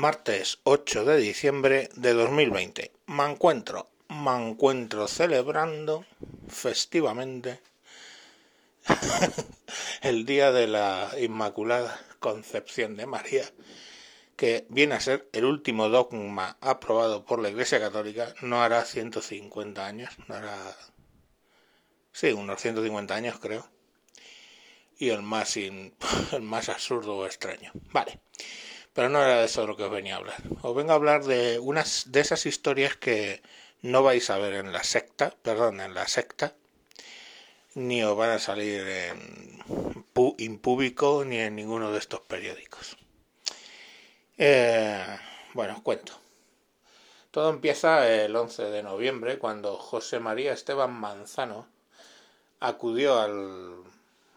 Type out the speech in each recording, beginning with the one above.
martes 8 de diciembre de 2020. Me encuentro, me encuentro celebrando festivamente el día de la Inmaculada Concepción de María, que viene a ser el último dogma aprobado por la Iglesia Católica, no hará 150 años, no hará... Sí, unos 150 años creo. Y el más, el más absurdo o extraño. Vale. Pero no era de eso de lo que os venía a hablar. Os vengo a hablar de unas de esas historias que no vais a ver en la secta, perdón, en la secta, ni os van a salir en Impúbico ni en ninguno de estos periódicos. Eh, bueno, os cuento. Todo empieza el 11 de noviembre cuando José María Esteban Manzano acudió a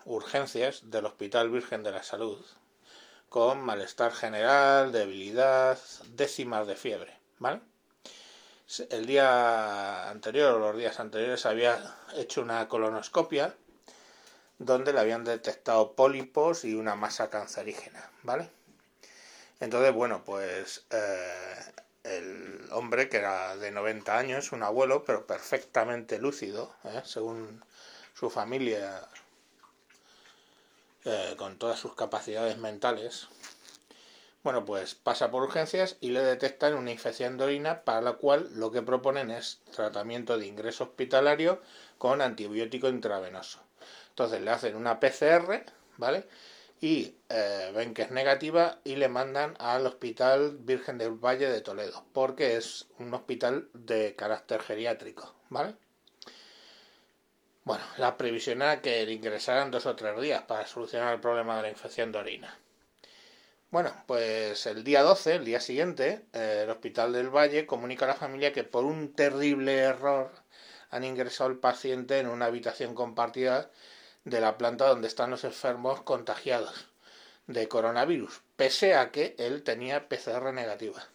urgencias del Hospital Virgen de la Salud con malestar general, debilidad, décimas de fiebre, ¿vale? El día anterior o los días anteriores había hecho una colonoscopia donde le habían detectado pólipos y una masa cancerígena, ¿vale? Entonces, bueno, pues eh, el hombre que era de 90 años, un abuelo, pero perfectamente lúcido, ¿eh? según su familia eh, con todas sus capacidades mentales, bueno, pues pasa por urgencias y le detectan una infección de orina para la cual lo que proponen es tratamiento de ingreso hospitalario con antibiótico intravenoso. Entonces le hacen una PCR, ¿vale? Y eh, ven que es negativa y le mandan al Hospital Virgen del Valle de Toledo, porque es un hospital de carácter geriátrico, ¿vale? Bueno, la previsión era que ingresaran dos o tres días para solucionar el problema de la infección de orina. Bueno, pues el día 12, el día siguiente, el Hospital del Valle comunica a la familia que por un terrible error han ingresado al paciente en una habitación compartida de la planta donde están los enfermos contagiados de coronavirus, pese a que él tenía PCR negativa.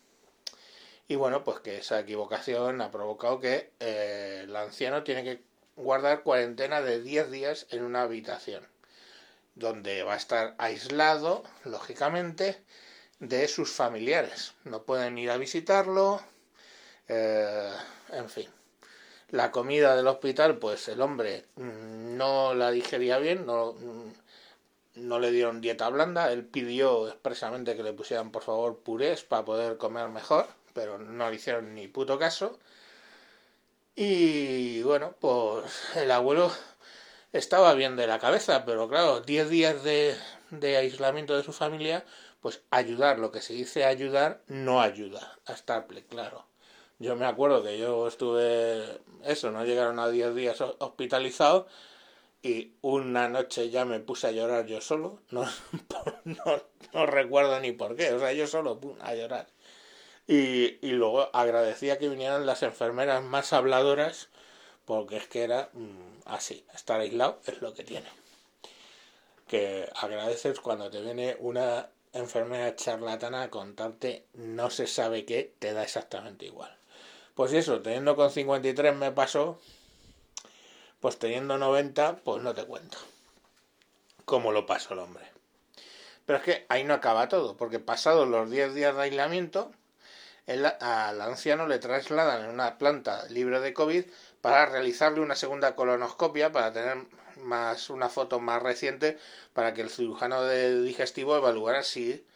Y bueno, pues que esa equivocación ha provocado que eh, el anciano tiene que guardar cuarentena de 10 días en una habitación, donde va a estar aislado, lógicamente, de sus familiares. No pueden ir a visitarlo, eh, en fin. La comida del hospital, pues el hombre no la digería bien, no, no le dieron dieta blanda, él pidió expresamente que le pusieran por favor purés para poder comer mejor, pero no le hicieron ni puto caso. Y bueno, pues el abuelo estaba bien de la cabeza, pero claro, 10 días de, de, aislamiento de su familia, pues ayudar, lo que se dice ayudar, no ayuda a Starple, claro. Yo me acuerdo que yo estuve, eso, no llegaron a 10 días hospitalizado y una noche ya me puse a llorar yo solo, no, no, no recuerdo ni por qué, o sea, yo solo a llorar. Y, luego agradecía que vinieran las enfermeras más habladoras, porque es que era mm, así, estar aislado es lo que tiene. Que agradeces cuando te viene una enfermera charlatana a contarte no se sabe qué, te da exactamente igual. Pues eso, teniendo con 53 me pasó, pues teniendo 90, pues no te cuento cómo lo pasó el hombre. Pero es que ahí no acaba todo, porque pasados los 10 días de aislamiento, al anciano le trasladan en una planta libre de COVID para realizarle una segunda colonoscopia para tener más una foto más reciente para que el cirujano de digestivo evaluara si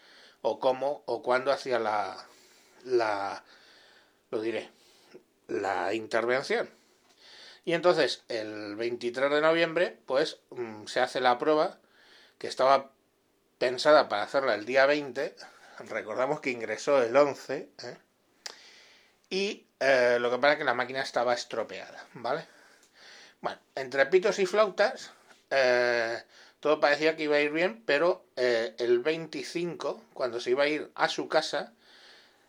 o cómo o cuándo hacía la la lo diré la intervención. Y entonces el 23 de noviembre pues mm, se hace la prueba que estaba pensada para hacerla el día 20 recordamos que ingresó el 11, ¿eh? y eh, lo que pasa es que la máquina estaba estropeada, ¿vale? Bueno, entre pitos y flautas, eh, todo parecía que iba a ir bien, pero el 25, cuando se iba a ir a su casa,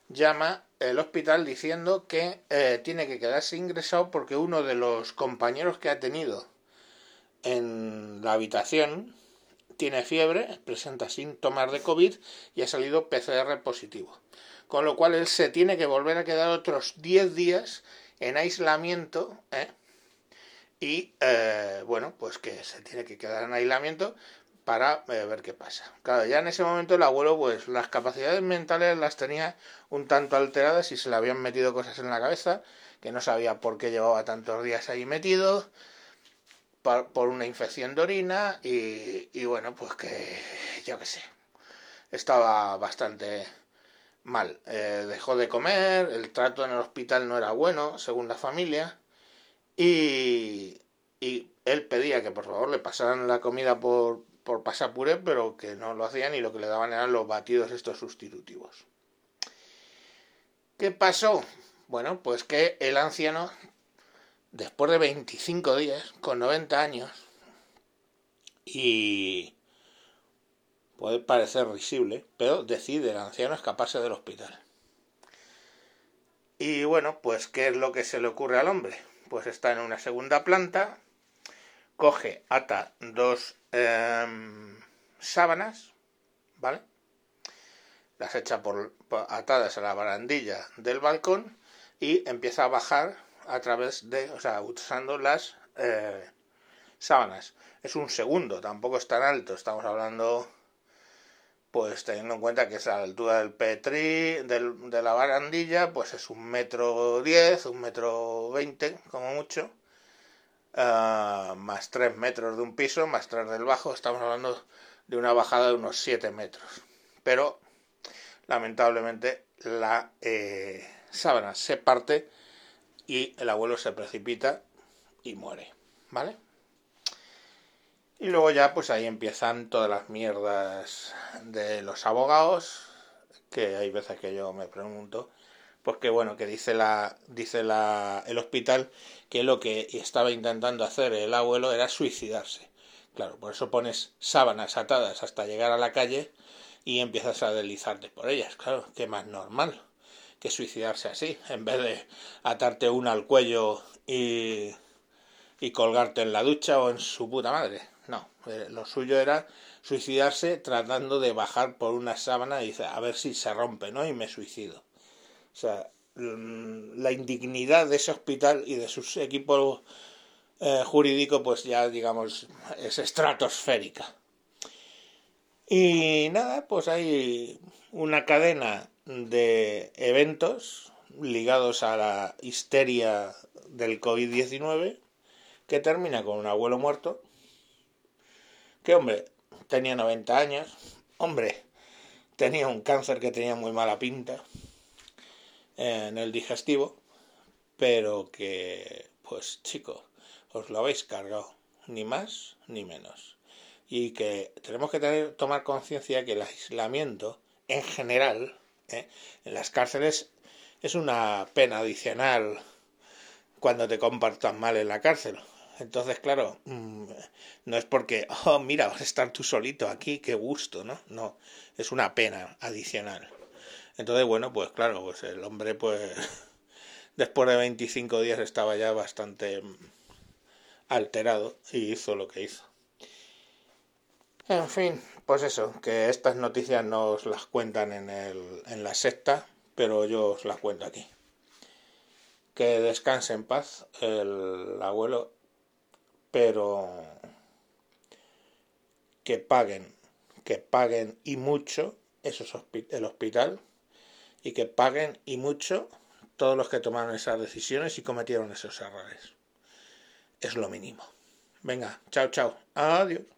llama el hospital diciendo que tiene que quedarse ingresado porque uno de los compañeros que ha tenido en la habitación tiene fiebre, presenta síntomas de COVID y ha salido PCR positivo. Con lo cual él se tiene que volver a quedar otros 10 días en aislamiento. ¿eh? Y eh, bueno, pues que se tiene que quedar en aislamiento para eh, ver qué pasa. Claro, ya en ese momento el abuelo, pues las capacidades mentales las tenía un tanto alteradas y se le habían metido cosas en la cabeza, que no sabía por qué llevaba tantos días ahí metido, por, una infección de orina y, y bueno, pues que yo qué sé, estaba bastante mal. Eh, dejó de comer, el trato en el hospital no era bueno, según la familia, y, y él pedía que por favor le pasaran la comida por, por pasapuré, pero que no lo hacían y lo que le daban eran los batidos estos sustitutivos. ¿Qué pasó? Bueno, pues que el anciano, después de 25 días, con 90 años, y puede parecer risible, pero decide el anciano escaparse del hospital. Y bueno, pues ¿qué es lo que se le ocurre al hombre? Pues está en una segunda planta, coge, ata dos em, sábanas, ¿vale? Las echa por, atadas a la barandilla del balcón y empieza a bajar a través de, o sea, usando las eh, sábanas. Es un segundo, tampoco es tan alto, estamos hablando, pues teniendo en cuenta que es la altura del petri, del, de la barandilla, pues es un metro diez, un metro veinte, como mucho Ah, más 3 metros de un piso, más 3 del bajo, estamos hablando de una bajada de unos 7 metros. Pero lamentablemente la eh, sábana se parte y el abuelo se precipita y muere, ¿vale? Y luego ya pues ahí empiezan todas las mierdas de los abogados, que hay veces que yo me pregunto pues que bueno, que dice la dice la el hospital que lo que estaba intentando hacer el abuelo era suicidarse. Claro, por eso pones sábanas atadas hasta llegar a la calle y empiezas a deslizarte por ellas. Claro, que más normal que suicidarse así, en vez de atarte una al cuello y, y colgarte en la ducha o en su puta madre. No, eh, lo suyo era suicidarse tratando de bajar por una sábana y dice, a ver si se rompe, ¿no? Y me suicido. O sea, mm, la indignidad de ese hospital y de sus equipos eh, jurídicos, pues ya digamos, es estratosférica. Y nada, pues hay una cadena de eventos ligados a la histeria del COVID-19 que termina con un abuelo muerto, que hombre, tenía 90 años, hombre, tenía un cáncer que tenía muy mala pinta, en el digestivo, pero que, pues chicos, os lo habéis cargado, ni más ni menos. Y que tenemos que tener, tomar conciencia que el aislamiento, en general, ¿eh? en las cárceles, es una pena adicional cuando te compartas mal en la cárcel. Entonces, claro, mm, no es porque, oh, mira, vas a estar tú solito aquí, qué gusto, ¿no? No, es una pena adicional. Entonces, bueno, pues claro, pues el hombre, pues después de 25 días estaba ya bastante alterado y hizo lo que hizo. En fin, pues eso, que estas noticias no os las cuentan en, el, en la secta, pero yo os las cuento aquí. Que descanse en paz el abuelo, pero que paguen, que paguen y mucho eso es el hospital y que paguen y mucho todos los que tomaron esas decisiones y cometieron esos errores. Es lo mínimo. Venga, chao, chao. Adiós.